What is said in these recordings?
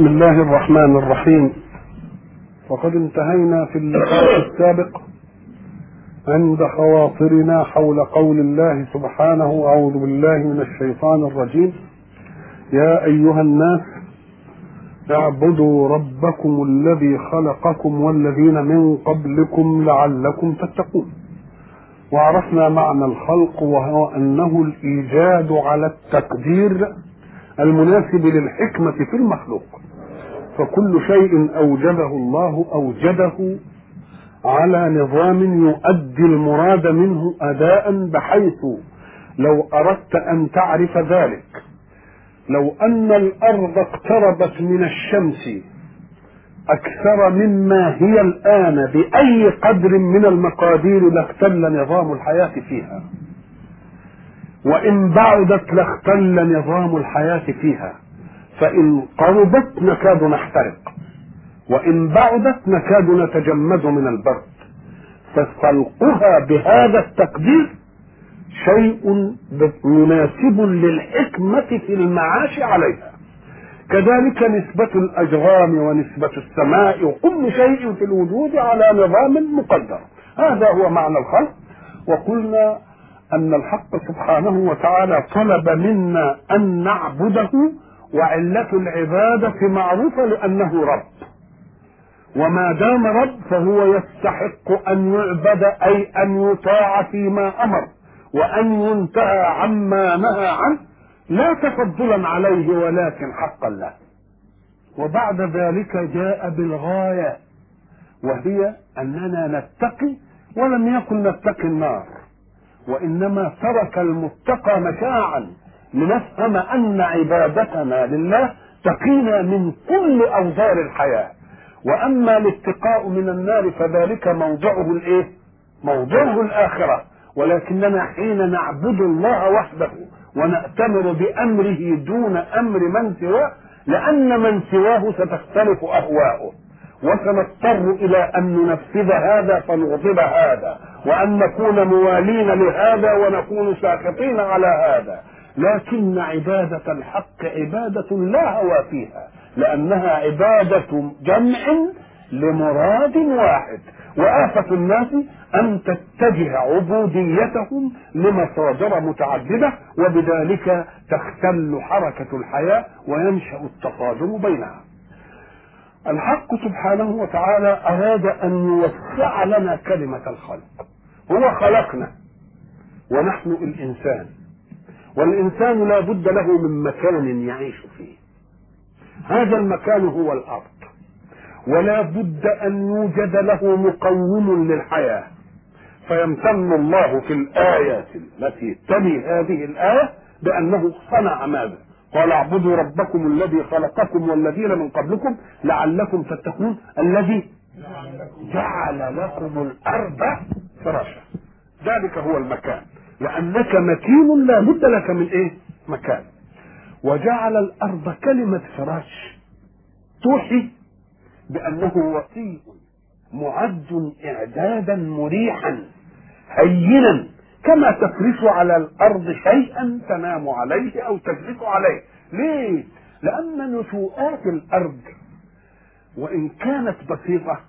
بسم الله الرحمن الرحيم. وقد انتهينا في اللقاء السابق عند خواطرنا حول قول الله سبحانه أعوذ بالله من الشيطان الرجيم. يا أيها الناس اعبدوا ربكم الذي خلقكم والذين من قبلكم لعلكم تتقون. وعرفنا معنى الخلق وهو أنه الإيجاد على التقدير المناسب للحكمة في المخلوق. فكل شيء أوجده الله أوجده على نظام يؤدي المراد منه أداء بحيث لو أردت أن تعرف ذلك لو أن الأرض اقتربت من الشمس أكثر مما هي الآن بأي قدر من المقادير لاختل نظام الحياة فيها وإن بعدت لاختل نظام الحياة فيها. فإن قربت نكاد نحترق وإن بعدت نكاد نتجمد من البرد فخلقها بهذا التقدير شيء مناسب للحكمة في المعاش عليها. كذلك نسبة الأجرام ونسبة السماء وكل شيء في الوجود على نظام مقدر. هذا هو معنى الخلق. وقلنا أن الحق سبحانه وتعالى طلب منا أن نعبده وعلة العبادة معروفة لأنه رب. وما دام رب فهو يستحق أن يعبد أي أن يطاع فيما أمر وأن ينتهى عما نهى عنه لا تفضلا عليه ولكن حقا له. وبعد ذلك جاء بالغاية وهي أننا نتقي ولم يكن نتقي النار وإنما ترك المتقى مشاعا. لنفهم أن عبادتنا لله تقينا من كل أوزار الحياة. وأما الاتقاء من النار فذلك موضعه الإيه؟ موضعه الآخرة. ولكننا حين نعبد الله وحده ونأتمر بأمره دون أمر من سواه لأن من سواه ستختلف أهواؤه وسنضطر إلى أن ننفذ هذا فنغضب هذا وأن نكون موالين لهذا ونكون ساخطين على هذا. لكن عبادة الحق عبادة لا هوى فيها لأنها عبادة جمع لمراد واحد. وآفة الناس أن تتجه عبوديتهم لمصادر متعددة وبذلك تختل حركة الحياة وينشأ التصادم بينها. الحق سبحانه وتعالى أراد أن يوسع لنا كلمة الخلق. هو خلقنا ونحن الإنسان. والإنسان لا بد له من مكان يعيش فيه. هذا المكان هو الأرض. ولا بد أن يوجد له مقوم للحياة. فيمتن الله في الآية التي تلي هذه الآية بأنه صنع ماذا؟ قال اعبدوا ربكم الذي خلقكم والذين من قبلكم لعلكم تتقون الذي جعل لكم الأرض فراشا. ذلك هو المكان. لأنك مكين لا بد لك من إيه؟ مكان. وجعل الأرض كلمة فراش. توحي بأنه وسيء معد إعدادا مريحا هينا كما تفرش على الأرض شيئا تنام عليه أو تجلس عليه. ليه؟ لأن نشوءات الأرض وإن كانت بسيطة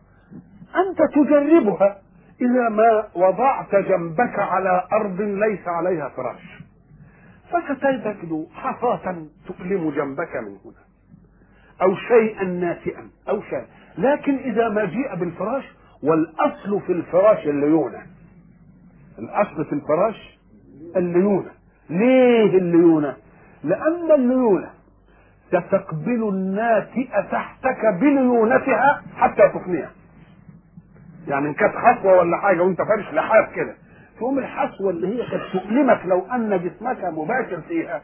أنت تجربها. إذا ما وضعت جنبك على أرض ليس عليها فراش. فستجد حصاة تؤلم جنبك من هنا. أو شيئا ناتئا أو شيء لكن إذا ما جيء بالفراش والأصل في الفراش الليونة. الأصل في الفراش الليونة. ليه الليونة؟ لأن الليونة ستقبل الناتئة تحتك بليونتها حتى تفنيها. يعني ان كانت حصوه ولا حاجة وانت فارش لحاف كده تقوم الحصوه اللي هي كانت تؤلمك لو أن جسمك مباشر فيها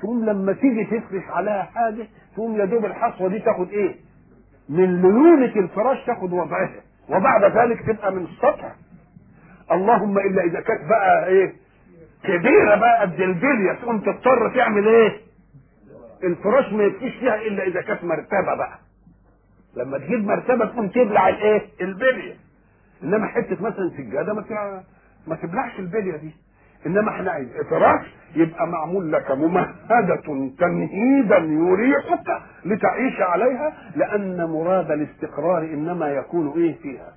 تقوم لما تيجي تفرش عليها حاجة تقوم يا دوب الحصوه دي تاخد إيه؟ من ليونة الفراش تاخد وضعها وبعد ذلك تبقى من السطح اللهم إلا إذا كانت بقى إيه؟ كبيرة بقى قد البلية تقوم تضطر تعمل إيه؟ الفراش ما يبقيش فيها إلا إذا كانت مرتبة بقى لما تجيب مرتبة تقوم تبلع الإيه؟ البلية. إنما حتة مثلا سجادة ما ما تبلعش البلية دي. إنما إحنا عايز فراش يبقى معمول لك ممهدة تمهيدا يريحك لتعيش عليها لأن مراد الاستقرار إنما يكون إيه فيها؟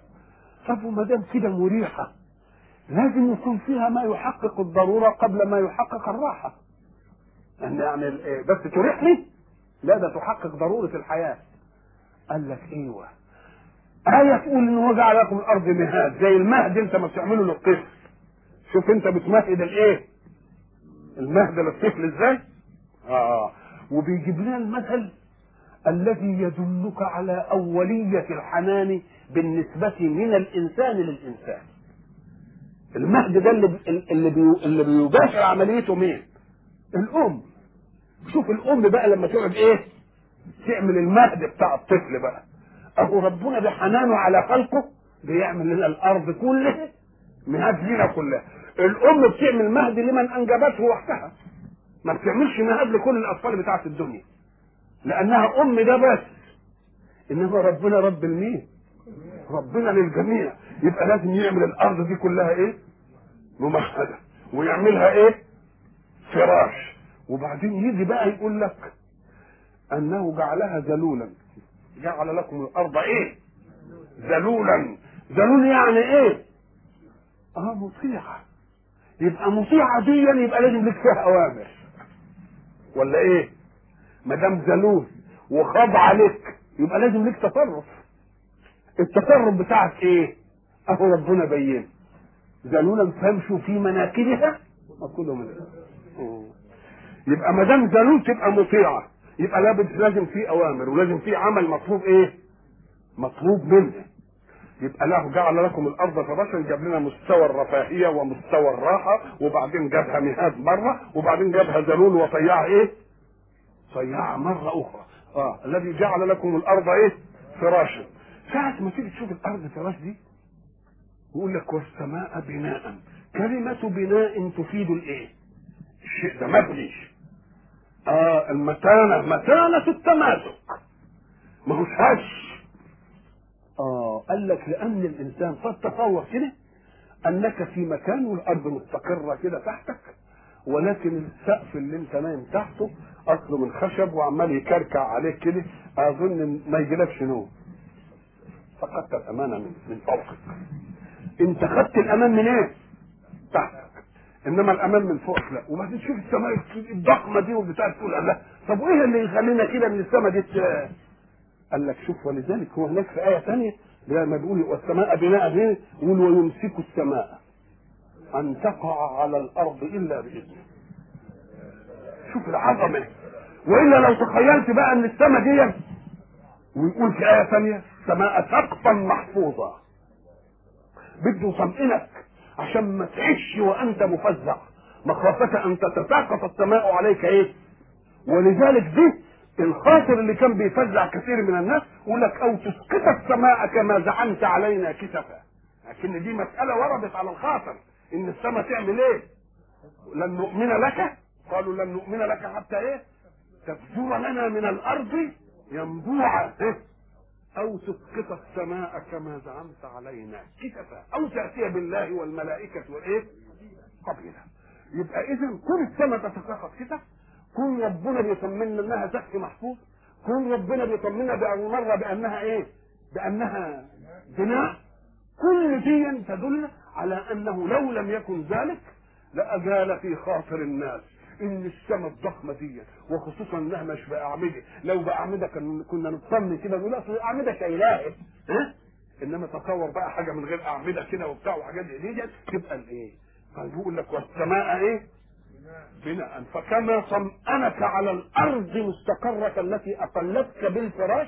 طب وما دام كده مريحة لازم يكون فيها ما يحقق الضرورة قبل ما يحقق الراحة. يعني يعني بس تريحني؟ لا ده تحقق ضرورة الحياة. قال لك إيوه آية تقول إن هو جعل لكم الأرض مهاد زي المهد أنت ما بتعمله للطفل شوف أنت بتمهد الإيه؟ المهد للطفل إزاي؟ آه وبيجيب لنا المثل الذي يدلك على أولية الحنان بالنسبة من الإنسان للإنسان. المهد ده اللي اللي بي- اللي بيباشر عمليته مين؟ الأم. شوف الأم بقى لما تقعد إيه؟ تعمل المهد بتاع الطفل بقى. أهو ربنا بحنانه على خلقه بيعمل لنا الأرض كلها مهاد لنا كلها. الأم بتعمل مهد لمن أنجبته وحدها. ما بتعملش مهاد لكل الأطفال بتاعت الدنيا. لأنها أم ده بس. إنما ربنا رب المين؟ ربنا للجميع. يبقى لازم يعمل الأرض دي كلها إيه؟ ممهدة. ويعملها إيه؟ فراش. وبعدين يجي بقى يقول لك أنه جعلها ذلولا. جعل لكم الأرض إيه؟ ذلولا. ذلول يعني إيه؟ آه مطيعة. يبقى مطيعة دي يبقى لازم لك فيها أوامر. ولا إيه؟ ما دام ذلول وخاضع لك يبقى لازم لك تصرف. التصرف بتاعك إيه؟ أهو ربنا بين. ذلولا فامشوا في مناكبها. وكلوا من يبقى ما دام ذلول تبقى مطيعة. يبقى لابد لازم في أوامر ولازم في عمل مطلوب إيه؟ مطلوب منه. يبقى له جعل لكم الأرض فراشا جاب لنا مستوى الرفاهية ومستوى الراحة وبعدين جابها مهاد مرة وبعدين جابها ذلول وطيعها إيه؟ طيعها مرة أخرى. آه الذي جعل لكم الأرض إيه؟ فراشا. ساعة ما تيجي تشوف الأرض فراش دي يقول لك والسماء بناء. كلمة بناء تفيد الإيه؟ الشيء ده مبني. آه المتانة. متانة التماسك. ما هوش هش آه قال لك لأن الإنسان قد تصور كده أنك في مكان والأرض مستقرة كده تحتك ولكن السقف اللي أنت نايم تحته اصله من خشب وعمال يكركع عليك كده أظن ما يجيلكش نوم. فقدت الامانه من من فوقك. أنت خدت الأمان من إيه؟ تحتك إنما الامان من فوق لا. وبعدين شوف السماء الضخمة دي وبتاع تقول لا طب وإيه اللي يخلينا كده من السماء دي؟ قال لك شوف ولذلك هو هناك في آية ثانية لما بيقول والسماء بناء هنا يقول ويمسك السماء أن تقع على الأرض إلا بإذنه. شوف العظمة. وإلا لو تخيلت بقى إن السماء دي ويقول في آية ثانية سماء سقفا محفوظا بده يطمئنك عشان ما تعيش وأنت مفزع. مخافة أن تتساقط السماء عليك إيه؟ ولذلك دي الخاطر اللي كان بيفزع كثير من الناس يقول لك أو تسقط السماء كما زعمت علينا كسفا. لكن دي مسألة وردت على الخاطر. إن السماء تعمل إيه؟ لن نؤمن لك؟ قالوا لن نؤمن لك حتى إيه؟ تفجر لنا من الأرض ينبوعا. إيه؟ أو تسقط السماء كما زعمت علينا. كسفا أو تأتي بالله والملائكة وإيه؟ قبيلا يبقى إذا كل السماء تتساقط كسف كل ربنا بيطمنا إنها سقف محفوظ. كل ربنا بيطمنا بأن مرة بأنها إيه؟ بأنها بناء. كل دي تدل على أنه لو لم يكن ذلك لأزال في خاطر الناس. إن السماء الضخمة دي وخصوصا إنها مش بأعمدة. لو بأعمدة كنا نطمن كده نقول أصل الاعمده شايلاها ها؟ إنما تصور بقى حاجة من غير أعمدة كده وبتاع وحاجات زي دي تبقى الإيه؟ فيقول لك والسماء إيه؟ بناء. فكما طمأنك على الأرض مستقرة التي أقلتك بالفراش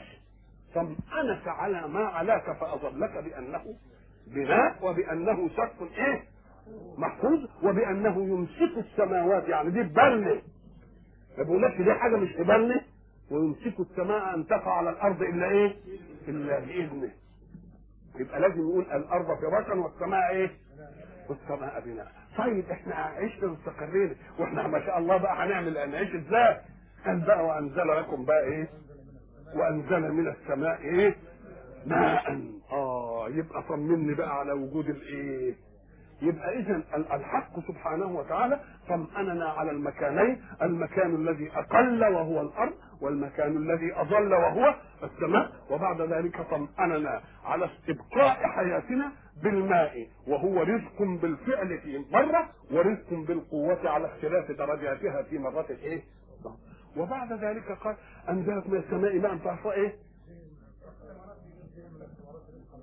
طمأنك على ما علاك فأظلك بأنه بناء وبأنه سقف. إيه؟ محفوظ وبأنه يمسك السماوات يعني دي ببرنه ما بيقولكش دي حاجة مش ببرنه ويمسك السماء أن تقع على الأرض إلا إيه؟ إلا بإذنه يبقى لازم يقول الأرض فراشا والسماء إيه؟ والسماء بناء طيب إحنا عشنا مستقرين وإحنا ما شاء الله بقى هنعمل نعيش إزاي؟ قال بقى وأنزل لكم بقى إيه؟ وأنزل من السماء إيه؟ ماء آه يبقى طمني بقى على وجود الإيه؟ يبقى اذا الحق سبحانه وتعالى طمأننا على المكانين المكان الذي أقل وهو الأرض والمكان الذي أضل وهو السماء وبعد ذلك طمأننا على استبقاء حياتنا بالماء وهو رزق بالفعل في مرة ورزق بالقوة على اختلاف درجاتها في مرة إيه؟ وبعد ذلك قال أنزلت من السماء ماء فاحصى إيه؟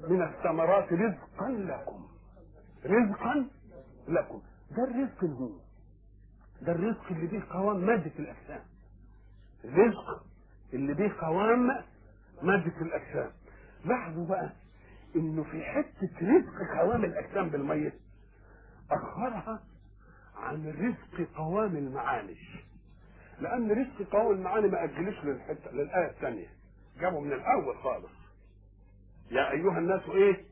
من الثمرات رزقا لكم. رزقا لكم. ده الرزق اللي هو ده الرزق اللي به قوام مادة الأجسام. الرزق اللي به قوام مادة الأجسام. لاحظوا بقى إنه في حتة رزق قوام الأجسام بالميت أخرها عن رزق قوام المعاني. لأن رزق قوام المعاني ما أجلش للحتة للآية الثانية. جابوا من الأول خالص. يا أيها الناس إيه؟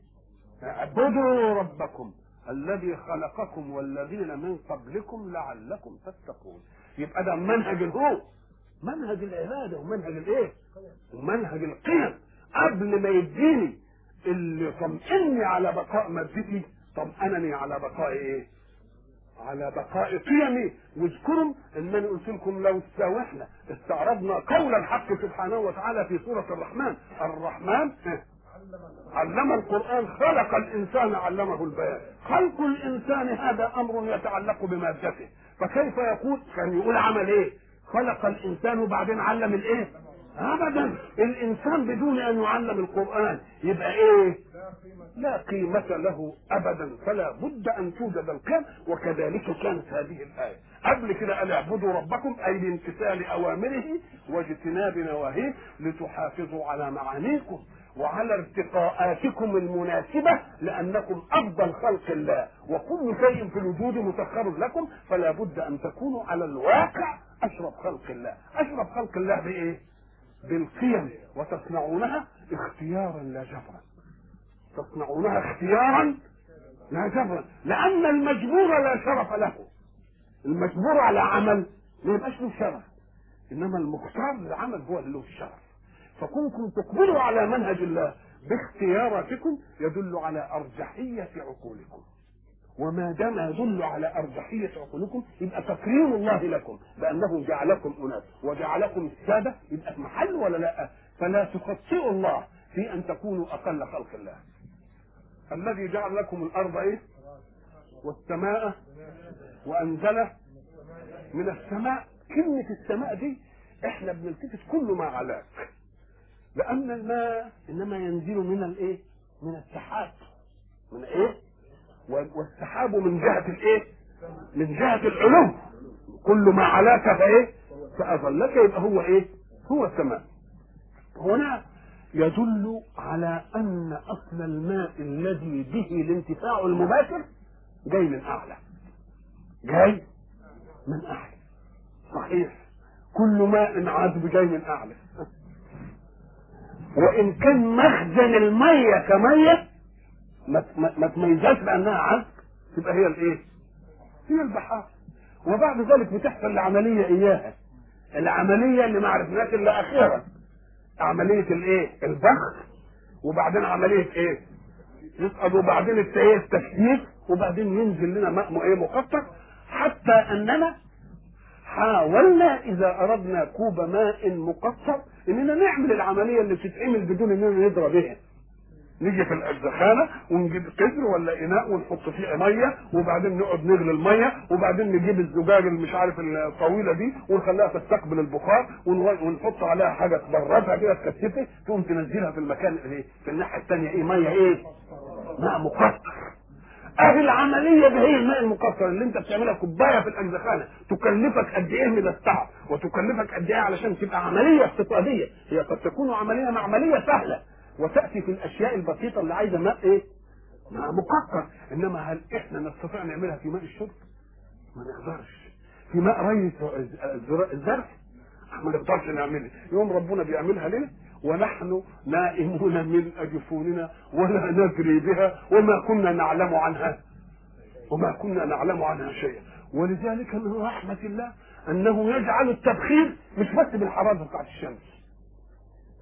اعبدوا ربكم. الذي خلقكم والذين من قبلكم لعلكم تتقون. يبقى ده منهج الهو منهج العبادة ومنهج الايه؟ ومنهج القيم. قبل ما يديني اللي طمئني على بقاء مادتي طمأنني على بقاء إيه؟ على بقاء قيمي. واذكروا انني قلت لكم لو استوحنا استعرضنا قول الحق سبحانه وتعالى في سورة الرحمن. الرحمن علم القرآن خلق الإنسان علمه البيان. خلق الإنسان هذا أمر يتعلق بمادته. فكيف يقول؟ كان يقول عمل إيه؟ خلق الإنسان وبعدين علم الإيه؟ أبدا. الإنسان بدون أن يعلم القرآن يبقى إيه؟ لا قيمة له أبدا. فلا بد أن توجد القيم. وكذلك كانت هذه الآية. قبل كده قال اعبدوا ربكم؟ أي بامتثال أوامره واجتناب نواهيه لتحافظوا على معانيكم. وعلى ارتقاءاتكم المناسبة لأنكم أفضل خلق الله وكل شيء في الوجود مسخر لكم فلا بد أن تكونوا على الواقع أشرف خلق الله. أشرف خلق الله بإيه؟ بالقيم وتصنعونها اختيارا لا جبرا. تصنعونها اختيارا لا جبرا. لأن المجبور لا شرف له. المجبور على عمل ما يبقاش له شرف. إنما المختار للعمل هو اللي له الشرف. فكونكم تقبلوا على منهج الله باختياراتكم يدل على أرجحية عقولكم. وما دام يدل على أرجحية عقولكم يبقى تكريم الله لكم بأنه جعلكم أناس وجعلكم السادة يبقى في محل ولا لأ؟ فلا تخطئوا الله في أن تكونوا أقل خلق الله. الذي جعل لكم الأرض إيه؟ والسماء وأنزل من السماء. كلمة السماء دي إحنا بنلتفت كل ما علاك. لأن الماء إنما ينزل من الإيه؟ من السحاب من إيه؟ والسحاب من جهة الإيه؟ من جهة العلو كل ما علاك فإيه؟ فأظلك يبقى هو إيه؟ هو السماء هنا يدل على أن أصل الماء الذي به الانتفاع المباشر جاي من أعلى جاي من أعلى صحيح كل ماء عذب جاي من أعلى وإن كان مخزن المية كمية ما تميزهاش بأنها عذب تبقى هي الإيه؟ هي البحار وبعد ذلك بتحصل العملية إياها العملية اللي ما عرفناش إلا أخيرا عملية الإيه؟ البخر وبعدين عملية إيه؟ يسقط وبعدين التشديد وبعدين ينزل لنا ماء إيه مقطر حتى أننا حاولنا إذا أردنا كوب ماء مقطر إننا نعمل العملية اللي بتتعمل بدون إننا ندرى بها نيجي في الزخانه ونجيب قدر ولا إناء ونحط فيه مية وبعدين نقعد نغلي المية وبعدين نجيب الزجاج اللي مش عارف الطويلة دي ونخليها تستقبل البخار ونحط عليها حاجة تبردها كده تكثفه تقوم تنزلها في المكان إيه في الناحية الثانية إيه مية إيه؟ ماء مقطر اهي العملية دي هي الماء المقطر اللي أنت بتعملها كوباية في الأجزخانة. تكلفك قد إيه من التعب وتكلفك قد إيه علشان تبقى عملية اقتصاديه هي قد تكون عملية عملية سهلة. وتأتي في الأشياء البسيطة اللي عايزة ماء إيه؟ ماء مقطر إنما هل إحنا نستطيع نعملها في ماء الشرب؟ ما نقدرش. في ماء ري الزرع ما نقدرش نعملها يوم ربنا بيعملها لنا ونحن نائمون من أجفوننا ولا ندري بها وما كنا نعلم عنها وما كنا نعلم عنها شيئا. ولذلك من رحمة الله أنه يجعل التبخير مش بس بالحرارة بتاعت الشمس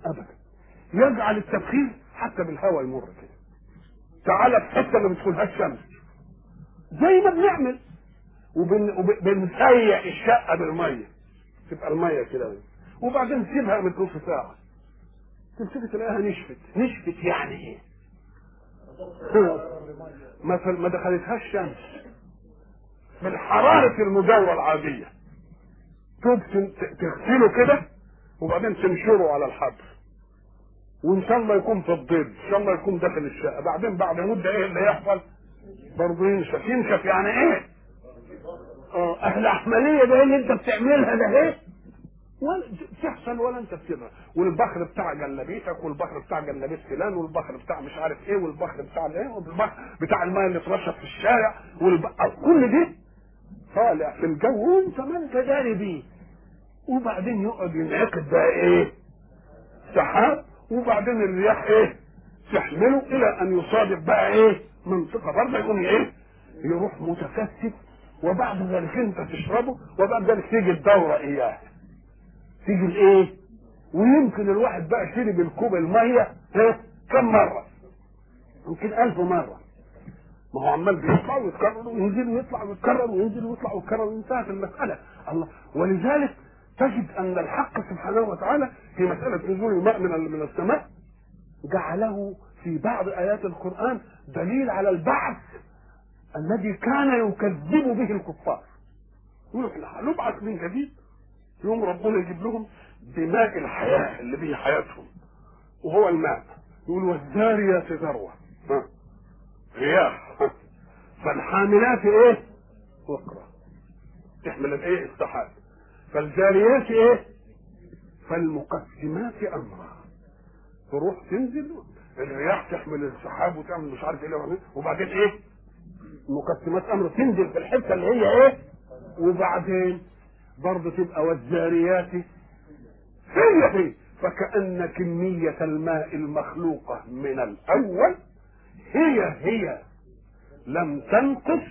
أبدا. يجعل التبخير حتى بالهواء يمر كده. تعالى في حتة ما بتدخلهاش شمس زي ما بنعمل. وبنسيق الشقة بالمية. تبقى المية كده. وبعدين تسيبها من نص ساعة. تمسكي تلاقيها نشفت. نشفت يعني. إيه ما ما دخلتهاش شمس من حرارة المجاورة العادية. توب تغسله كده وبعدين تنشره على الحبل. وإن شاء الله يكون في الضيب. إن شاء الله يكون داخل الشقة. بعدين بعد مدة إيه اللي يحصل؟ برضه ينشف. ينشف يعني إيه؟ آه أهل عمليه ده اللي أنت بتعملها ده إيه؟ ولا تحصل ولا انت بتبقى والبخر بتاع جلابيتك والبخر بتاع جلابيه فلان والبخر بتاع مش عارف إيه والبخر بتاع الايه والبخر بتاع الماء اللي اترشف في الشارع والبخر كل ده طالع في الجو وانت ما انت داري بيه وبعدين يقعد ينعقد بقى إيه؟ سحاب. وبعدين الرياح إيه؟ تحمله إلى أن يصادف بقى إيه؟ منطقة برضه يقوم إيه؟ يروح متكثف وبعد ذلك انت تشربه وبعد ذلك تيجي الدورة إياه. تيجي الايه ويمكن الواحد بقى شرب الكوب المية كم مرة؟ يمكن ألف مرة. ما هو عمال بيطلع ويتكرر وينزل ويطلع ويتكرر وينزل ويطلع ويتكرر وانتهت المسألة. الله. ولذلك تجد أن الحق سبحانه وتعالى في مسألة نزول الماء من من السماء جعله في بعض آيات القرآن دليل على البعث الذي كان يكذب به الكفار. نبعث من جديد. يوم ربنا يجيب لهم بماء الحياة اللي به حياتهم. وهو الماء. يقول والذاريات ذروة. رياح فالحاملات إيه؟ وقرا تحمل الإيه؟ السحاب. فالجاريات إيه؟ فالمقسمات أمرا. تروح تنزل. الرياح تحمل السحاب وتعمل مش عارف إيه. وبعدين إيه؟ مقسمات أمر تنزل في الحتة اللي هي إيه؟ وبعدين برضه تبقى والجاريات هي هي فكأن كمية الماء المخلوقة من الأول هي هي لم تنقص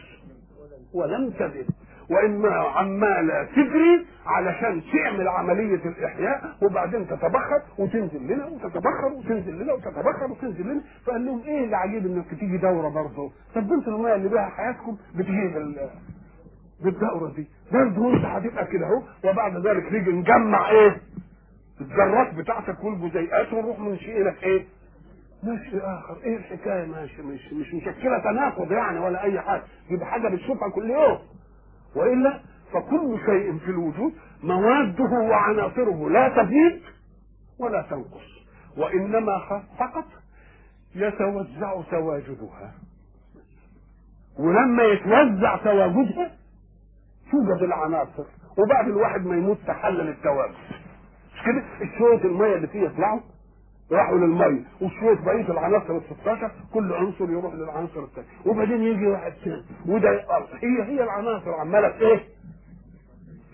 ولم تزد وانما عماله تجري علشان تعمل عملية الإحياء وبعدين تتبخر وتنزل لنا وتتبخر وتنزل لنا وتتبخر وتنزل لنا. فقال لهم إيه العجيب إنك تيجي دورة برضه طب أنتوا الميه اللي بها حياتكم بتجي بالدوره دي برضه انت هتبقى كده أهو وبعد ذلك نيجي نجمع إيه؟ الذرات بتاعتك والجزيئات ونروح ننشئ لك إيه؟ ماشي آخر. إيه الحكاية؟ ماشي مش مش مشكلة تناقض يعني ولا أي حاجة. دي حاجة بتشوفها كل يوم. وإلا فكل شيء في الوجود مواده وعناصره لا تزيد ولا تنقص. وإنما فقط يتوزع تواجدها. ولما يتوزع تواجدها توجد العناصر وبعد الواحد ما يموت تحلل التواجد مش كده؟ شوية المية اللي فيه يطلعوا راحوا للمية وشوية بقية العناصر ال 16 كل عنصر يروح للعنصر الثاني وبعدين يجي واحد ثاني وده يقرب هي هي العناصر عمالة إيه؟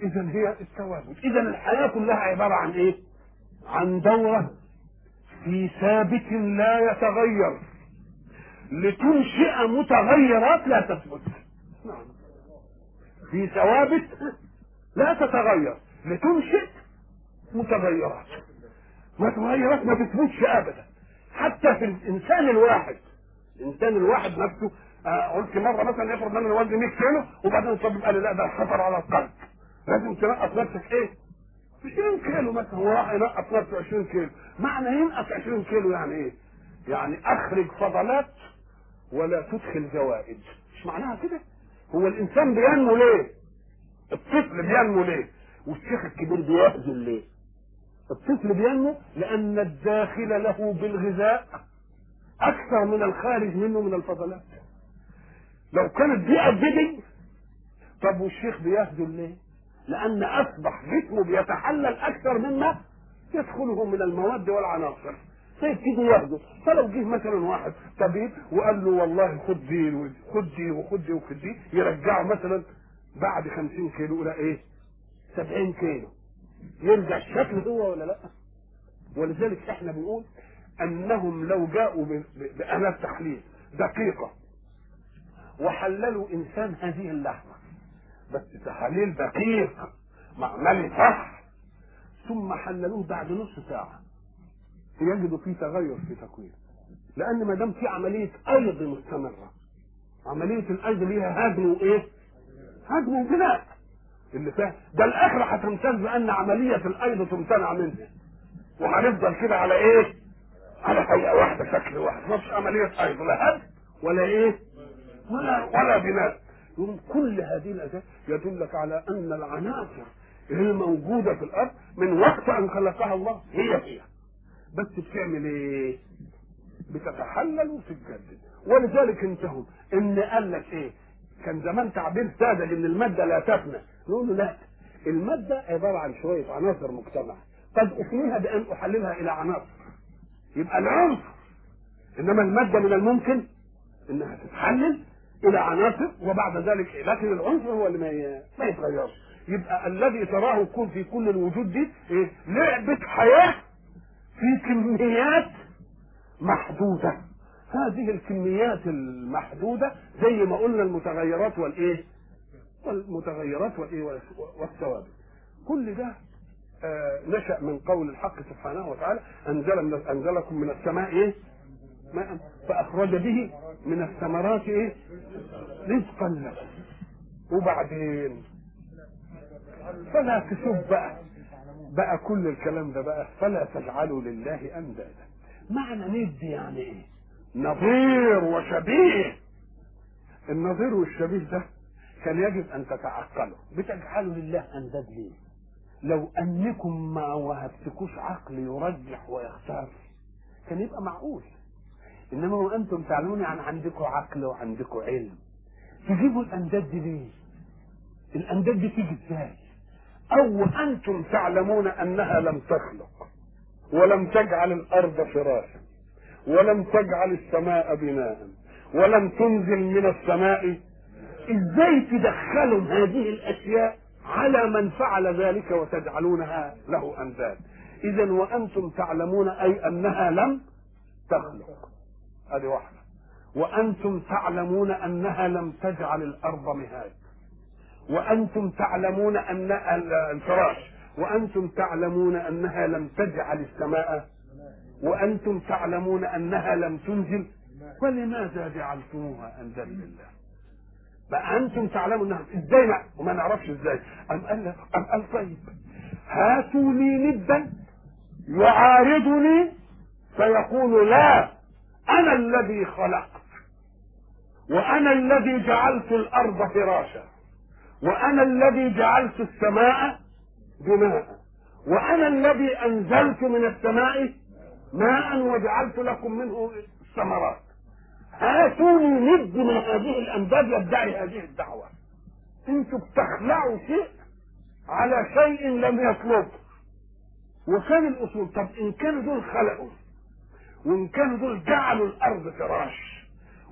اذا هي التواجد اذا الحياة كلها عبارة عن إيه؟ عن دورة في ثابت لا يتغير. لتنشئ متغيرات لا تثبت. نعم. في ثوابت لا تتغير لتنشئ متغيرات. متغيرات ما بتثبتش ابدا. حتى في الإنسان الواحد الإنسان الواحد نفسه آه قلت مرة مثلا افرض ان أنا وزني 100 كيلو وبعدين الطبيب قال لا ده خطر على القلب. لازم تنقص نفسك إيه؟ 20 كيلو مثلا. هو راح ينقص نفسه 20 كيلو. معنى ينقص 20 كيلو يعني إيه؟ يعني أخرج فضلات ولا تدخل زوائد مش معناها كده؟ هو الإنسان بينمو ليه؟ الطفل بينمو ليه؟ والشيخ الكبير بيهزل ليه؟ الطفل بينمو لأن الداخل له بالغذاء أكثر من الخارج منه من الفضلات. لو كانت دي قد دي طب والشيخ بيهزل ليه؟ لأن أصبح جسمه بيتحلل أكثر مما يدخله من المواد والعناصر. فيبتدي ياخده فلو جه مثلا واحد طبيب وقال له والله خد دي خد دي وخد دي وخد دي يرجعه مثلا بعد 50 كيلو إلى إيه؟ 70 كيلو يرجع الشكل هو ولا لأ؟ ولذلك إحنا بنقول أنهم لو جاءوا بآلات تحليل دقيقة وحللوا إنسان هذه اللحمة بس تحاليل دقيق معملي صح ثم حللوه بعد نص ساعة يجدوا فيه تغير في تكوينه لأن ما دام في عملية أيض مستمرة عملية الأيض ليها هدم وإيه؟ هدم وبناء اللي فاهم ده الآخرة هتمتاز بأن عملية الأيض تمتنع منها وهنفضل كده على إيه؟ على هيئة واحدة شكل واحد. مفيش عملية أيض لا هدم ولا إيه؟ ولا ولا بناء. يقول كل هذه الاشياء يدلك على أن العناصر الموجودة في الأرض من وقت أن خلقها الله هي هي. بس بتعمل إيه؟ بتتحلل وتتجدد ولذلك انتهوا. إن قال لك إيه؟ كان زمان تعبير ساذج إن المادة لا تفنى. نقول له لا. المادة عبارة عن شوية عناصر مجتمع. قد أفنيها بأن أحللها إلى عناصر. يبقى العنصر. إنما المادة من الممكن إنها تتحلل إلى عناصر وبعد ذلك لكن العنصر هو اللي ما يتغيرش. يبقى الذي تراه يكون في كل الوجود دي إيه؟ لعبة حياة في كميات محدودة. هذه الكميات المحدودة زي ما قلنا المتغيرات والإيه؟ والمتغيرات والإيه؟ والثوابت. كل ده آه نشأ من قول الحق سبحانه وتعالى أنزل من أنزلكم من السماء إيه؟ ماء. فأخرج به من الثمرات إيه؟ رزقا لكم. وبعدين فلا تشوف بقى. بقى كل الكلام ده بقى فلا تجعلوا لله أندادا. معنى ند يعني إيه؟ نظير وشبيه. النظير والشبيه ده كان يجب أن تتعقلوا. بتجعلوا لله أنداد ليه؟ لو أنكم ما وهبتكوش عقل يرجح ويختار كان يبقى معقول. إنما وأنتم تعلمون يعني عندكم عقل وعندكم علم. تجيبوا الأنداد دي ليه؟ الأنداد دي تيجي إزاي؟ أو أنتم تعلمون أنها لم تخلق ولم تجعل الأرض فراشا ولم تجعل السماء بناء ولم تنزل من السماء إزاي تدخلوا هذه الأشياء على من فعل ذلك وتجعلونها له أنداد؟ اذا وأنتم تعلمون أي أنها لم تخلق. هذه واحدة. وأنتم تعلمون أنها لم تجعل الأرض مهاد وأنتم تعلمون أن الفراش وأنتم تعلمون أنها لم تجعل السماء وأنتم تعلمون أنها لم تنزل فلماذا جعلتموها اندادا لله؟ بقى أنتم تعلموا انها إزاي لا وما نعرفش إزاي. أم قال أم قال طيب هاتوا لي ندا يعارضني فيقول لا أنا الذي خلقت وأنا الذي جعلت الأرض فراشا. وأنا الذي جعلت السماء بناء وأنا الذي أنزلت من السماء ماء وجعلت لكم منه الثمرات هاتوني ند من هذه الامداد يدعي هذه الدعوة. أنتوا بتخلعوا شيء على شيء لم يطلبه وكان الأصول طب إن كانوا دول خلقوا وإن كانوا دول جعلوا الأرض فراش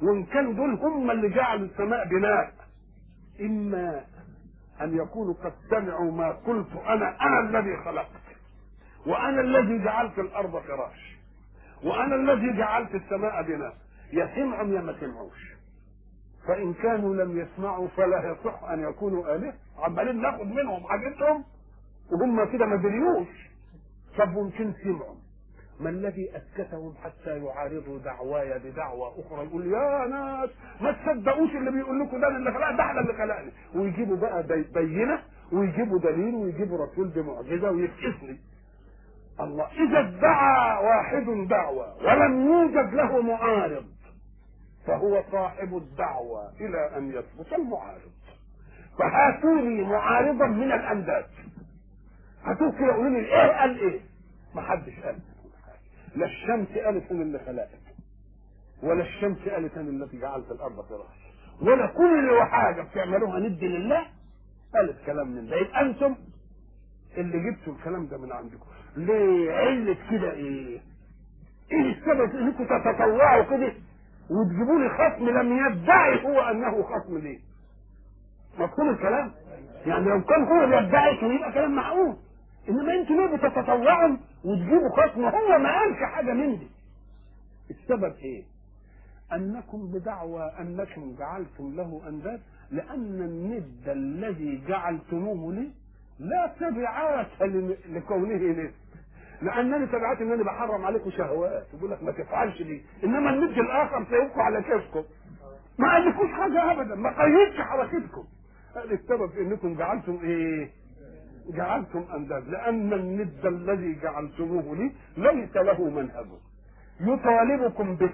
وإن كانوا دول هم اللي جعلوا السماء بناء إما أن يكونوا قد سمعوا ما قلت أنا أنا الذي خلقت. وأنا الذي جعلت الأرض فراش. وأنا الذي جعلت السماء بناء. يا سمعوا يا ما سمعوش. فإن كانوا لم يسمعوا فلا يصح أن يكونوا آلهة. عمالين ناخد منهم حاجتهم. وهم كده ما دريوش طب ممكن سمعوا ما الذي أسكتهم حتى يعارضوا دعواي بدعوى أخرى؟ يقول يا ناس ما تصدقوش اللي بيقول لكم ده اللي خلقني ده اللي خلقني ويجيبوا بقى بينة ويجيبوا دليل ويجيبوا رسول بمعجزة ويفقس لي الله إذا ادعى واحد دعوة ولم يوجد له معارض فهو صاحب الدعوة إلى أن يثبت المعارض. فهاتوني معارضا من الأنداد. هاتوه كده قولوا لي إيه قال إيه ما حدش قال. لا الشمس قالت أنا اللي خلقت ولا الشمس قالت أنا التي جعلت الأرض فراش ولا كل حاجة بتعملوها ند لله قالت كلام من ده. يبقى أنتم اللي جبتوا الكلام ده من عندكم. ليه علة كده؟ إيه؟ إيه السبب انكم تتطوعوا كده؟ وتجيبوا لي خصم لم يدعي هو أنه خصم ليه؟ مفهوم الكلام؟ يعني لو كان هو بيدعي كان يبقى كلام معقول. إنما أنتوا ليه بتتطوعوا وتجيبوا خصم هو ما قالش حاجة من دي؟ السبب إيه؟ أنكم بدعوى أنكم جعلتم له أنداد لأن الند الذي جعلتموه لي لا تبعات لكونه ند لأنني تبعات انني بحرم عليكم شهوات. يقول لك ما تفعلش دي. إنما الند الآخر سيبقى على كيفكم ما قالكوش حاجة ابدا. ما قيدش حركتكم السبب إنكم جعلتم إيه؟ جعلتم أنداد لأن الند الذي جعلتموه لي ليس له منهج. يطالبكم به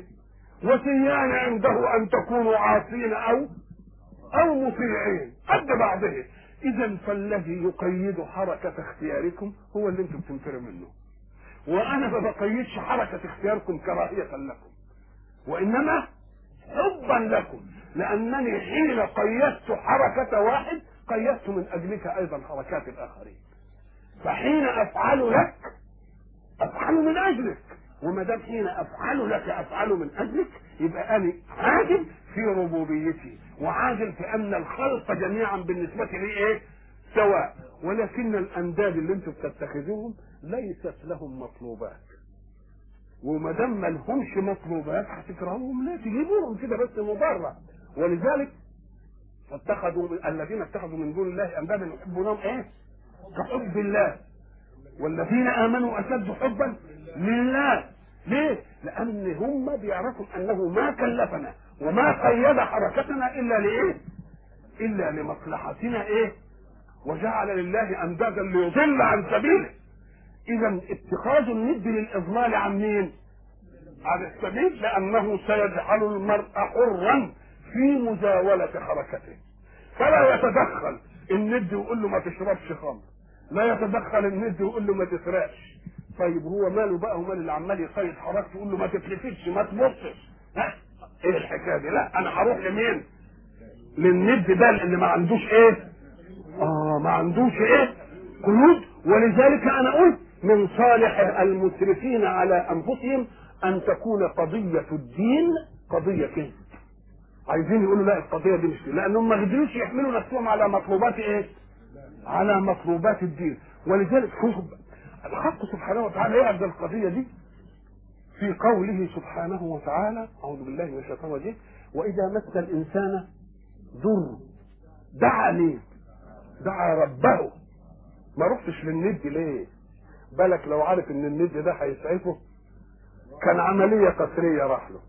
وسيان عنده أن تكونوا عاصين أو أو مطيعين قد بعضه. اذا فالذي يقيد حركة اختياركم هو اللي أنتم بتنفروا منه. وأنا ما بقيدش حركة اختياركم كراهية لكم. وإنما حبا لكم لأنني حين قيدت حركة واحد قيدت من أجلك أيضا حركات الآخرين. فحين أفعل لك أفعل من أجلك. وما دام حين أفعل لك أفعل من أجلك يبقى أنا عاجل في ربوبيتي. وعاجل في أن الخلق جميعا بالنسبة لي إيه؟ سواء. ولكن الأنداد اللي أنتم بتتخذوهم ليست لهم مطلوبات. وما دام ما لهمش مطلوبات هتكرهوهم لا تجيبوهم كده بس مضره ولذلك اتخذوا الذين اتخذوا من دون الله اندادا يحبونهم إيه؟ كحب الله والذين آمنوا أشد حبا لله ليه؟ لأن هم بيعرفوا أنه ما كلفنا وما قيد حركتنا إلا لإيه؟ إلا لمصلحتنا إيه؟ وجعل لله أندادا ليضل عن سبيله اذا اتخاذ الند للإضلال عن مين؟ عن السبيل لأنه سيجعل المرء حرا في مزاولة حركته. فلا يتدخل الند ويقول له ما تشربش خمر. لا يتدخل الند ويقول له ما تسرقش. طيب هو ماله بقى ومال اللي عمال يقيد حركته يقول له ما تتلفتش ما تبصش إيه الحكاية دي؟ لا أنا هروح لمين؟ للند ده اللي ما عندوش إيه؟ آه ما عندوش إيه؟ قيود. ولذلك أنا قلت من صالح المسرفين على أنفسهم أن تكون قضية الدين قضية. عايزين يقولوا لا القضية دي مش لأنهم ما قدروش يحملوا نفسهم على مطلوبات إيه؟ على مطلوبات الدين ولذلك شوف الحق سبحانه وتعالى يعرض القضية دي في قوله سبحانه وتعالى أعوذ بالله من الشيطان الرجيم وإذا مس الإنسان ضر دعا مين؟ دعا ربه ما رحتش للند ليه؟ بالك لو عارف إن الند ده هيسعفه كان عملية قسريه راح له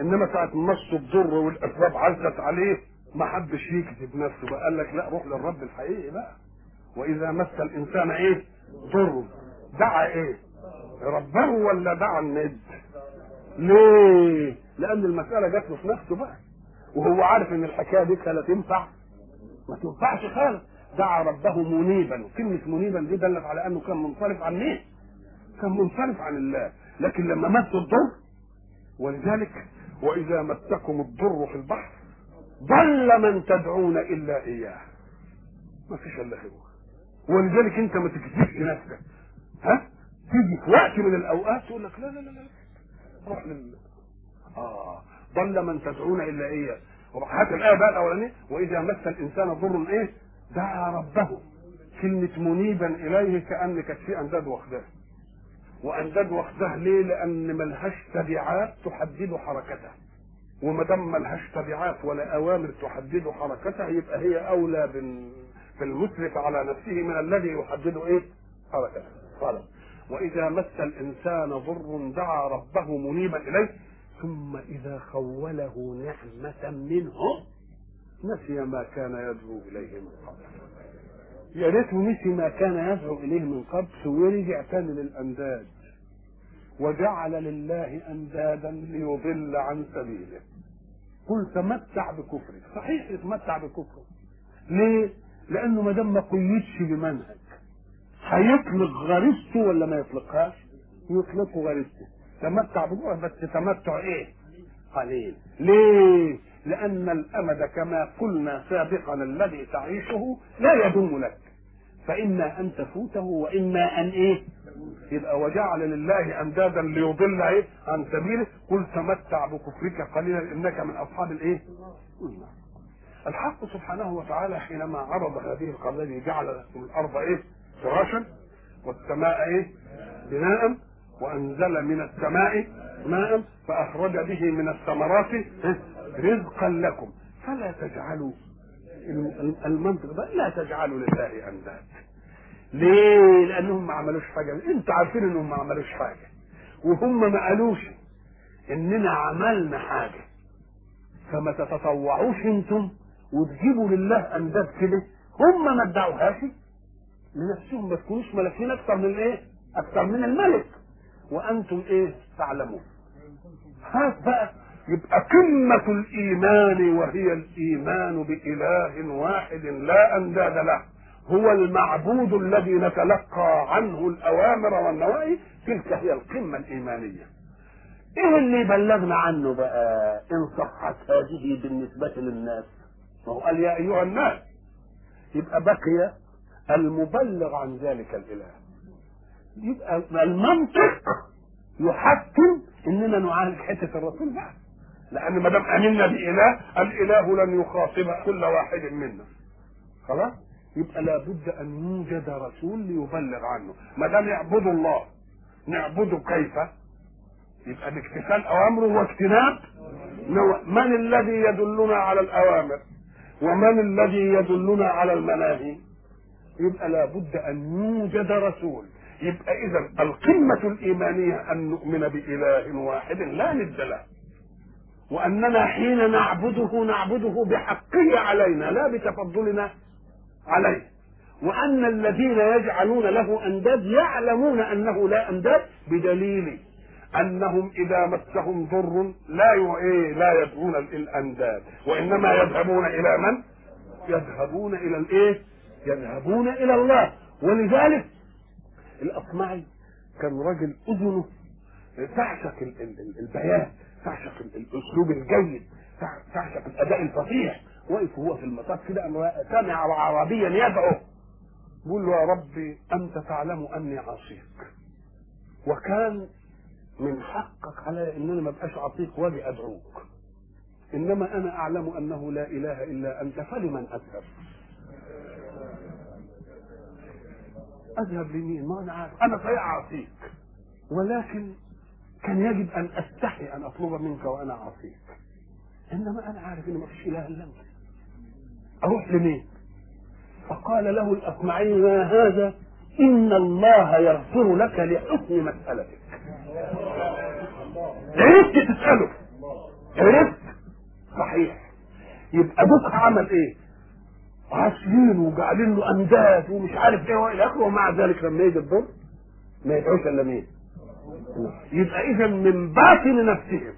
إنما ساعة مص الضر والاسباب عزت عليه ما حدش يكذب نفسه بقى قال لك لا روح للرب الحقيقي بقى. وإذا مس الإنسان إيه؟ ضر. دعا إيه؟ ربه ولا دعا الند؟ ليه؟ لأن المسألة جات له في نفسه بقى. وهو عارف إن الحكاية دي لا تنفع ما تنفعش خالص. دعا ربه منيبا. كلمه منيبا دي دلت على أنه كان منصرف عن مين؟ كان منصرف عن الله. لكن لما مس الضر ولذلك وإذا مسكم الضر في البحر ضل من تدعون إلا إياه. ما فيش إلا هو. ولذلك أنت ما تكذبش نفسك. ها؟ تيجي في وقت من الأوقات تقول لك لا لا لا لا روح لل. آه. ضل من تدعون إلا إياه. هات الآية بقى الأولانية. وإذا مس الإنسان ضر إيه؟ دعا ربه. كلمة منيبا إليه كأن كانت في أنداد واخداه وأنداد واخداه ليه؟ لأن ملهاش تبعات تحدد حركته وما دام ملهاش تبعات ولا أوامر تحدد حركته يبقى هي بال... بالمسرف على نفسه من الذي يحدد إيه؟ حركته قال وإذا مس الإنسان ضر دعا ربه منيبا إليه ثم إذا خوله نعمة منه نسي ما كان يدعو إليه من قبل يا ريته نسي ما كان يدعو إليه من قبل ورجع تاني للأنداد وجعل لله أندادا ليضل عن سبيله. قل تمتع بكفرك. صحيح يتمتع بكفره ليه؟ لأنه ما دام ما قيدش بمنهج هيطلق غريزته ولا ما يطلقهاش؟ يطلقه غريزته. تمتع بكفره بس تمتع إيه؟ قليل. ليه؟ لأن الأمد كما قلنا سابقا الذي تعيشه لا يدوم لك. فإما أن تفوته وإما أن إيه؟ يبقى وجعل لله أندادا ليضل إيه عن سبيله. قل تمتع بكفرك قليلا إنك من أصحاب الإيه؟ الحق سبحانه وتعالى حينما عرض هذه القضية جعل لكم الأرض إيه؟ فراشا والسماء إيه؟ بناء وأنزل من السماء ماء فأخرج به من الثمرات رزقا لكم. فلا تجعلوا المنطق ده لا تجعلوا لله انداد ليه؟ لأنهم ما عملوش حاجة. انت عارفين إنهم ما عملوش حاجة. وهم ما قالوش إننا عملنا حاجة. فما تتطوعوش أنتم وتجيبوا لله أنداد كده. هم ما ادعوهاش. لنفسهم ما تكونوش ملكين أكثر من إيه؟ أكثر من الملك. وأنتم إيه؟ تعلمون. هات بقى يبقى قمة الإيمان وهي الإيمان بإله واحد لا أنداد له. هو المعبود الذي نتلقى عنه الأوامر والنواهي تلك هي القمة الإيمانية. إيه اللي بلغنا عنه بقى؟ إن صحت هذه بالنسبة للناس. ما هو قال يا أيها الناس. يبقى بقي المبلغ عن ذلك الإله. يبقى المنطق يحكم إننا نعالج حتة الرسول بقى لأن ما دام امنا بإله الإله لن يخاطب كل واحد منا. خلاص؟ يبقى لابد أن يوجد رسول ليبلغ عنه. ما دام يعبدوا الله نعبده كيف؟ يبقى باكتسال أوامره واجتناب. من الذي يدلنا على الأوامر؟ ومن الذي يدلنا على المناهي؟ يبقى لابد أن يوجد رسول. يبقى اذا القمة الإيمانية أن نؤمن بإله واحد لا ند له. وأننا حين نعبده نعبده بحقه علينا لا بتفضلنا عليه وأن الذين يجعلون له أنداد يعلمون أنه لا أنداد بدليل أنهم إذا مسهم ضر لا إيه لا يدعون الأنداد وإنما يذهبون إلى من؟ يذهبون إلى الايه؟ يذهبون إلى الله ولذلك الأصمعي كان راجل أذنه تعشق البيان تعشق الأسلوب الجيد تعشق الأداء الفصيح. وقف هو في المطاف كده سمع عربيا يدعو. بيقول له يا ربي أنت تعلم أني عصيك وكان من حقك علي إن أنا ما ابقاش عصيك وأجي أدعوك. إنما أنا أعلم أنه لا إله إلا أنت فلمن أذهب؟ أذهب لمين؟ ما أنا عارف. أنا صحيح عصيك ولكن كان يجب أن أستحي أن أطلب منك وأنا عصيك إنما أنا عارف ان ما فيش إله إلا أنت. أروح لمين؟ فقال له الاصمعي ما هذا؟ إن الله يغفر لك لحسن مسألتك. عرفت تسأله. عرفت صحيح. يبقى أبوك عمل إيه؟ عاصيين وجعلين له أنداد ومش عارف إيه وإلى آخره ومع ذلك لما يجي الضر ما يدعوش إلا مين؟ يبقى اذا من باطن نفسهم.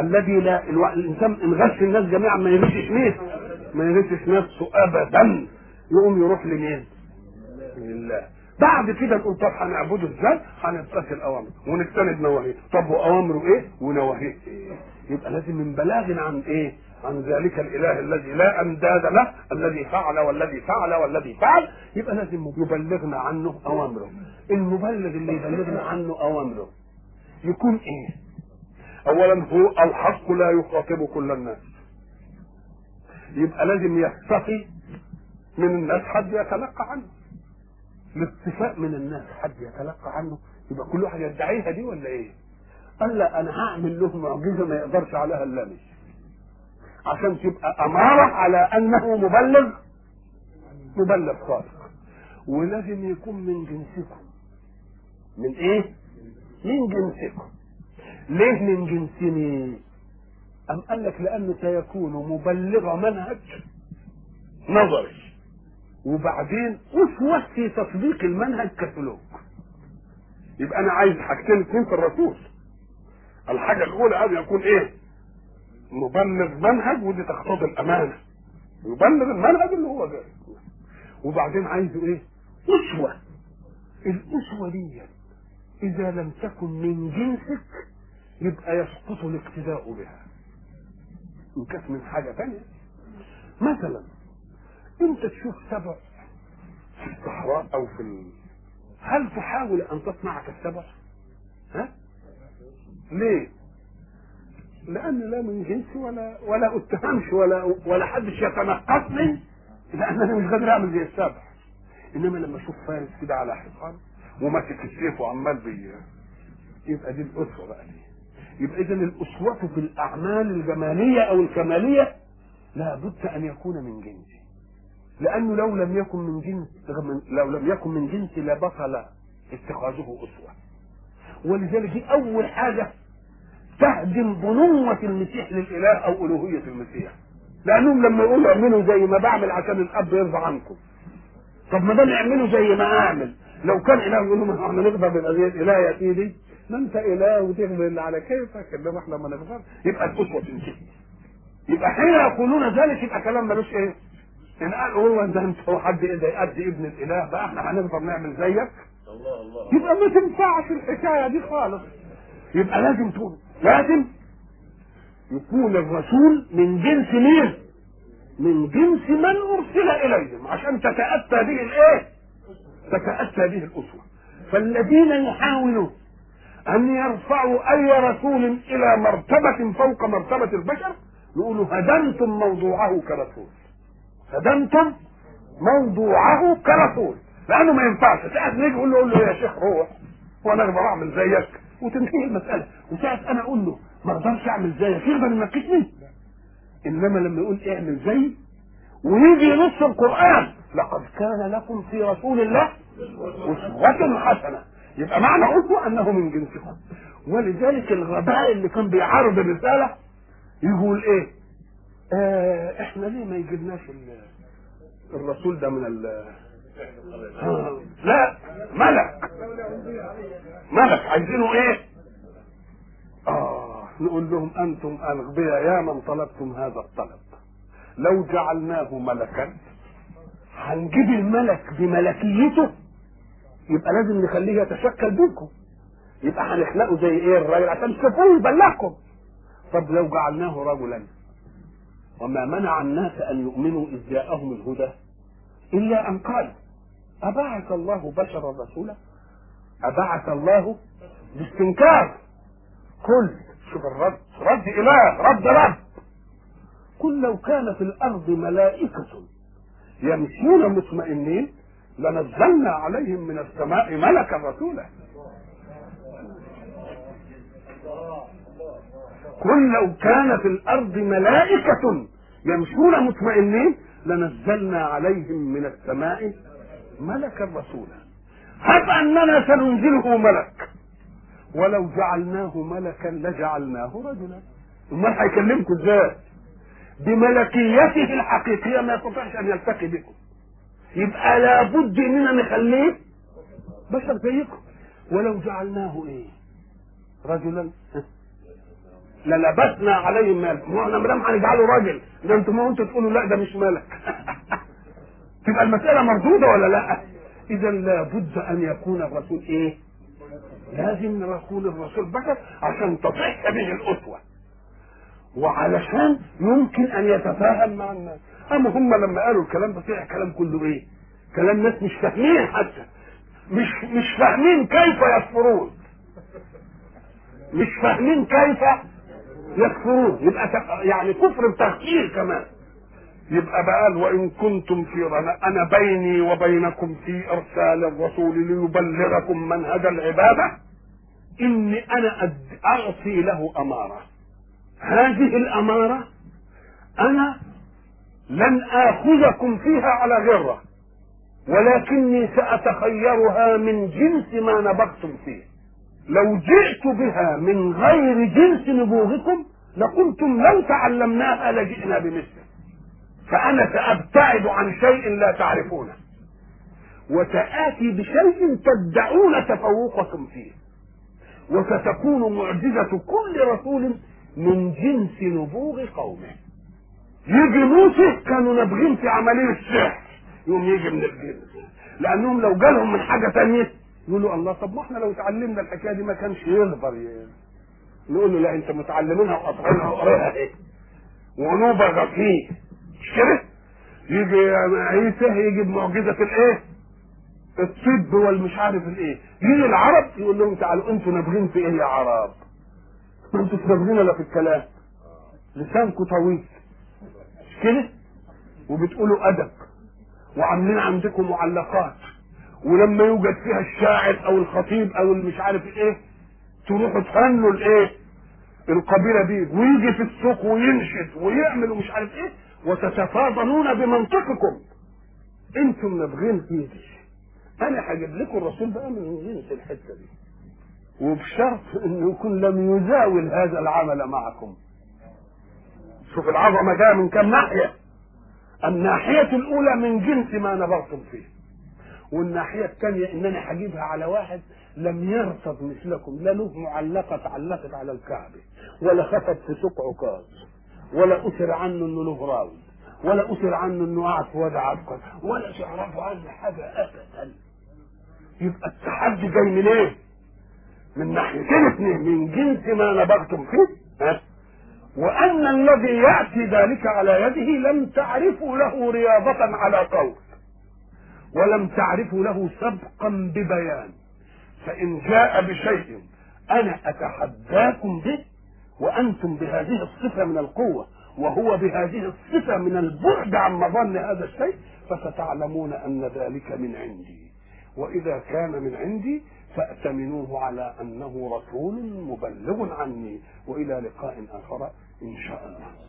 الذي لا. الإنسان إن غش الناس جميعا ما يغشش مين؟ ما يغشش نفسه ابدا. يقوم يروح لمين؟ لله. بعد كده نقول طب هنعبده إزاي؟ هنتخذ اوامر ونجتنب نواهيه. طب وأوامره إيه؟ ونواهيه. إيه يبقى لازم من بلاغ عن إيه؟ عن ذلك الإله الذي لا أنداد له الذي فعل والذي فعل والذي فعل. يبقى لازم يبلغنا عنه أوامره. المبلغ اللي يبلغنا عنه أوامره يكون إيه؟ اولا هو الحق لا يخاطب كل الناس. يبقى لازم يستفي من الناس حد يتلقى عنه. الاتفاق من الناس حد يتلقى عنه. يبقى كل واحد يدعيها دي ولا إيه؟ قال لا أنا هعمل له معجزة ما يقدرش عليها إلا عشان تبقى أمارة على أنه مبلغ مبلغ صادق. ولازم يكون من جنسكم. من إيه؟ من جنسكم ليه من جنسني؟ أم قال لك لأنه سيكون مبلغ منهج؟ نظري. وبعدين أسوة في تطبيق المنهج كسلوك. يبقى أنا عايز حاجتين اثنين في الرسول. الحاجة الأولى أن يكون إيه؟ مبلغ منهج ودي تقتضي الأمانة. يبلغ المنهج اللي هو جاي. وبعدين عايزه إيه؟ أسوة. الأسوة دي إذا لم تكن من جنسك يبقى يسقط الاقتداء بها. إن كانت من حاجة ثانية مثلا أنت تشوف سبع في الصحراء أو في ال... هل تحاول أن تصنع كالسبع ها؟ ليه؟ لأن لا من جنسي ولا ولا أتهمش ولا ولا حدش يتنقصني لأن أنا مش قادر أعمل زي السبع. إنما لما أشوف فارس كده على حصان وماسك السيف وعمال بي يبقى دي الأسوة بقى دي. يبقى اذا الأسوة في الأعمال الجمالية أو الكمالية لابد أن يكون من جنسي لأنه لو لم يكن من جنس لو لم يكن من جنسي لبطل اتخاذه أسوة. ولذلك دي أول حاجة تهدم بنوة المسيح للإله أو ألوهية المسيح. لأنهم لما يقولوا اعملوا زي ما بعمل عشان الأب يرضى عنكم. طب ما دام اعملوا زي ما أعمل. لو كان إله يقول لهم إحنا نقدر بالأذية إله يا سيدي ما أنت إله وتغفر اللي على كيفك إنما إحنا ما نقدر يبقى الأسوة تنتهي يبقى حين يقولون ذلك يبقى كلام ملوش إيه؟ إن قال هو أنت أنت حد إذا يأدي ابن الإله بقى إحنا هنقدر نعمل زيك الله الله يبقى ما تنفعش الحكاية دي خالص يبقى لازم تقول لازم يكون الرسول من جنس مين؟ من جنس من أرسل إليهم عشان تتأتى به الإيه؟ تتاتى به الأسوة. فالذين يحاولوا أن يرفعوا أي رسول إلى مرتبة فوق مرتبة البشر يقولوا هدمتم موضوعه كرسول. هدمتم موضوعه كرسول. لأنه ما ينفعش. ساعات نيجي نقول له له يا شيخ روح. وأنا أقدر أعمل زيك. وتنتهي المسألة. وساعات أنا أقول له ما أقدرش أعمل زيك. يقدر ينكشني إنما لما يقول اعمل زي ويجي نص القرآن. لقد كان لكم في رسول الله أسوة حسنة. يبقى معنى أسوة أنه من جنسكم. ولذلك الغباء اللي كان بيعارض الرسالة يقول إيه؟ آه إحنا ليه ما يجيبناش ال- الرسول ده من ال لا ملك. ملك. عايزينه إيه؟ آه نقول لهم أنتم الاغبياء يا من طلبتم هذا الطلب. لو جعلناه ملكا هنجيب الملك بملكيته؟ يبقى لازم نخليه يتشكل بينكم. يبقى هنخلقه زي إيه الراجل؟ عشان تشوفوه يبلغكم. طب لو جعلناه رجلا وما منع الناس أن يؤمنوا إذ جاءهم الهدى إلا أن قالوا أبعث الله بشرا رسولا؟ أبعث الله باستنكار. قل شوف الرد رد إله رد رب. قل لو كان في الأرض ملائكة يمشون مطمئنين لنزلنا عليهم من السماء ملكا رسولا. قل لو كان في الأرض ملائكة يمشون مطمئنين لنزلنا عليهم من السماء ملكا رسولا. هب أننا سننزله ملك. ولو جعلناه ملكا لجعلناه رجلا. امال هيكلمكم إزاي بملكيته الحقيقية ما يستطيعش أن يلتقي بكم. يبقى لابد إننا نخليه بشر زيكم. ولو جعلناه إيه؟ رجلا. للبسنا عليهم ملك ما إحنا مدام هنجعله راجل ده أنتوا ما أنتوا تقولوا لا ده مش ملك تبقى المسألة مردودة ولا لا؟ اذا لابد أن يكون الرسول إيه؟ لازم يكون الرسول بشر عشان تصح به الأسوة. وعلشان يمكن أن يتفاهم مع الناس. أما هم لما قالوا الكلام ده طلع كلام كله إيه؟ كلام ناس مش فاهمين حتى. مش مش فاهمين كيف يكفرون. مش فاهمين كيف يكفرون. يبقى يعني كفر بتغيير كمان. يبقى بقى وإن كنتم في رنا أنا بيني وبينكم في إرسال الرسول ليبلغكم منهج العبادة. إني أنا اعطي له أمارة. هذه الأمارة أنا لن آخذكم فيها على غرة ولكني سأتخيرها من جنس ما نبغتم فيه. لو جئت بها من غير جنس نبوغكم لقلتم لو تعلمناها لجئنا بمثله فأنا سأبتعد عن شيء لا تعرفونه. وسآتي بشيء تدعون تفوقكم فيه. وستكون معجزة كل رسول من جنس نبوغ قومه. يجي موسى كانوا نابغين في عملية السحر. يوم يجي من الجنس لأنهم لو جالهم من حاجة تانية يقولوا الله طب ما إحنا لو اتعلمنا الحكاية دي ما كانش يقدر ي- نقول له لا أنت متعلمينها وقاطعينها وقراها إيه؟ ونبغى فيه مش كده؟ يجي عيسى يجي بمعجزة الإيه؟ الطب والمش عارف الإيه. يجي العرب يقول لهم تعالوا أنتوا نابغين في إيه يا عرب؟ أنتوا نابغين الا في الكلام. لسانكم طويل. مش كده؟ وبتقولوا ادب وعاملين عندكم معلقات. ولما يوجد فيها الشاعر أو الخطيب أو المش عارف إيه تروحوا تهنوا الإيه؟ القبيلة دي. ويجي في السوق وينشد ويعمل ومش عارف إيه وتتفاضلون بمنطقكم. أنتم نابغين دي أنا هجيب لكم الرسول بقى من جنس الحتة دي. وبشرط إنه يكون لم يزاول هذا العمل معكم. شوف العظمة جاية من كم ناحية. الناحية الأولى من جنس ما نبغتم فيه. والناحية الثانية إنني هجيبها على واحد لم يرصد مثلكم لا له معلقة تعلقت على الكعبة ولا خطب في سوق عكاظ ولا اثر عنه إنه له راوي ولا اثر عنه إنه قاعد في وادي ولا تعرفوا عنه حاجة ابدا. يبقى التحدي جاي من إيه؟ من ناحيتين اثنين من جنس ما نبغتم فيه ها؟ وأن الذي يأتي ذلك على يده لم تعرفوا له رياضة على قول ولم تعرفوا له سبقا ببيان فإن جاء بشيء أنا أتحداكم به وأنتم بهذه الصفة من القوة وهو بهذه الصفة من البعد عن مظن هذا الشيء فستعلمون أن ذلك من عندي وإذا كان من عندي فأتمنوه على أنه رسول مبلغ عني وإلى لقاء آخر إن شاء الله.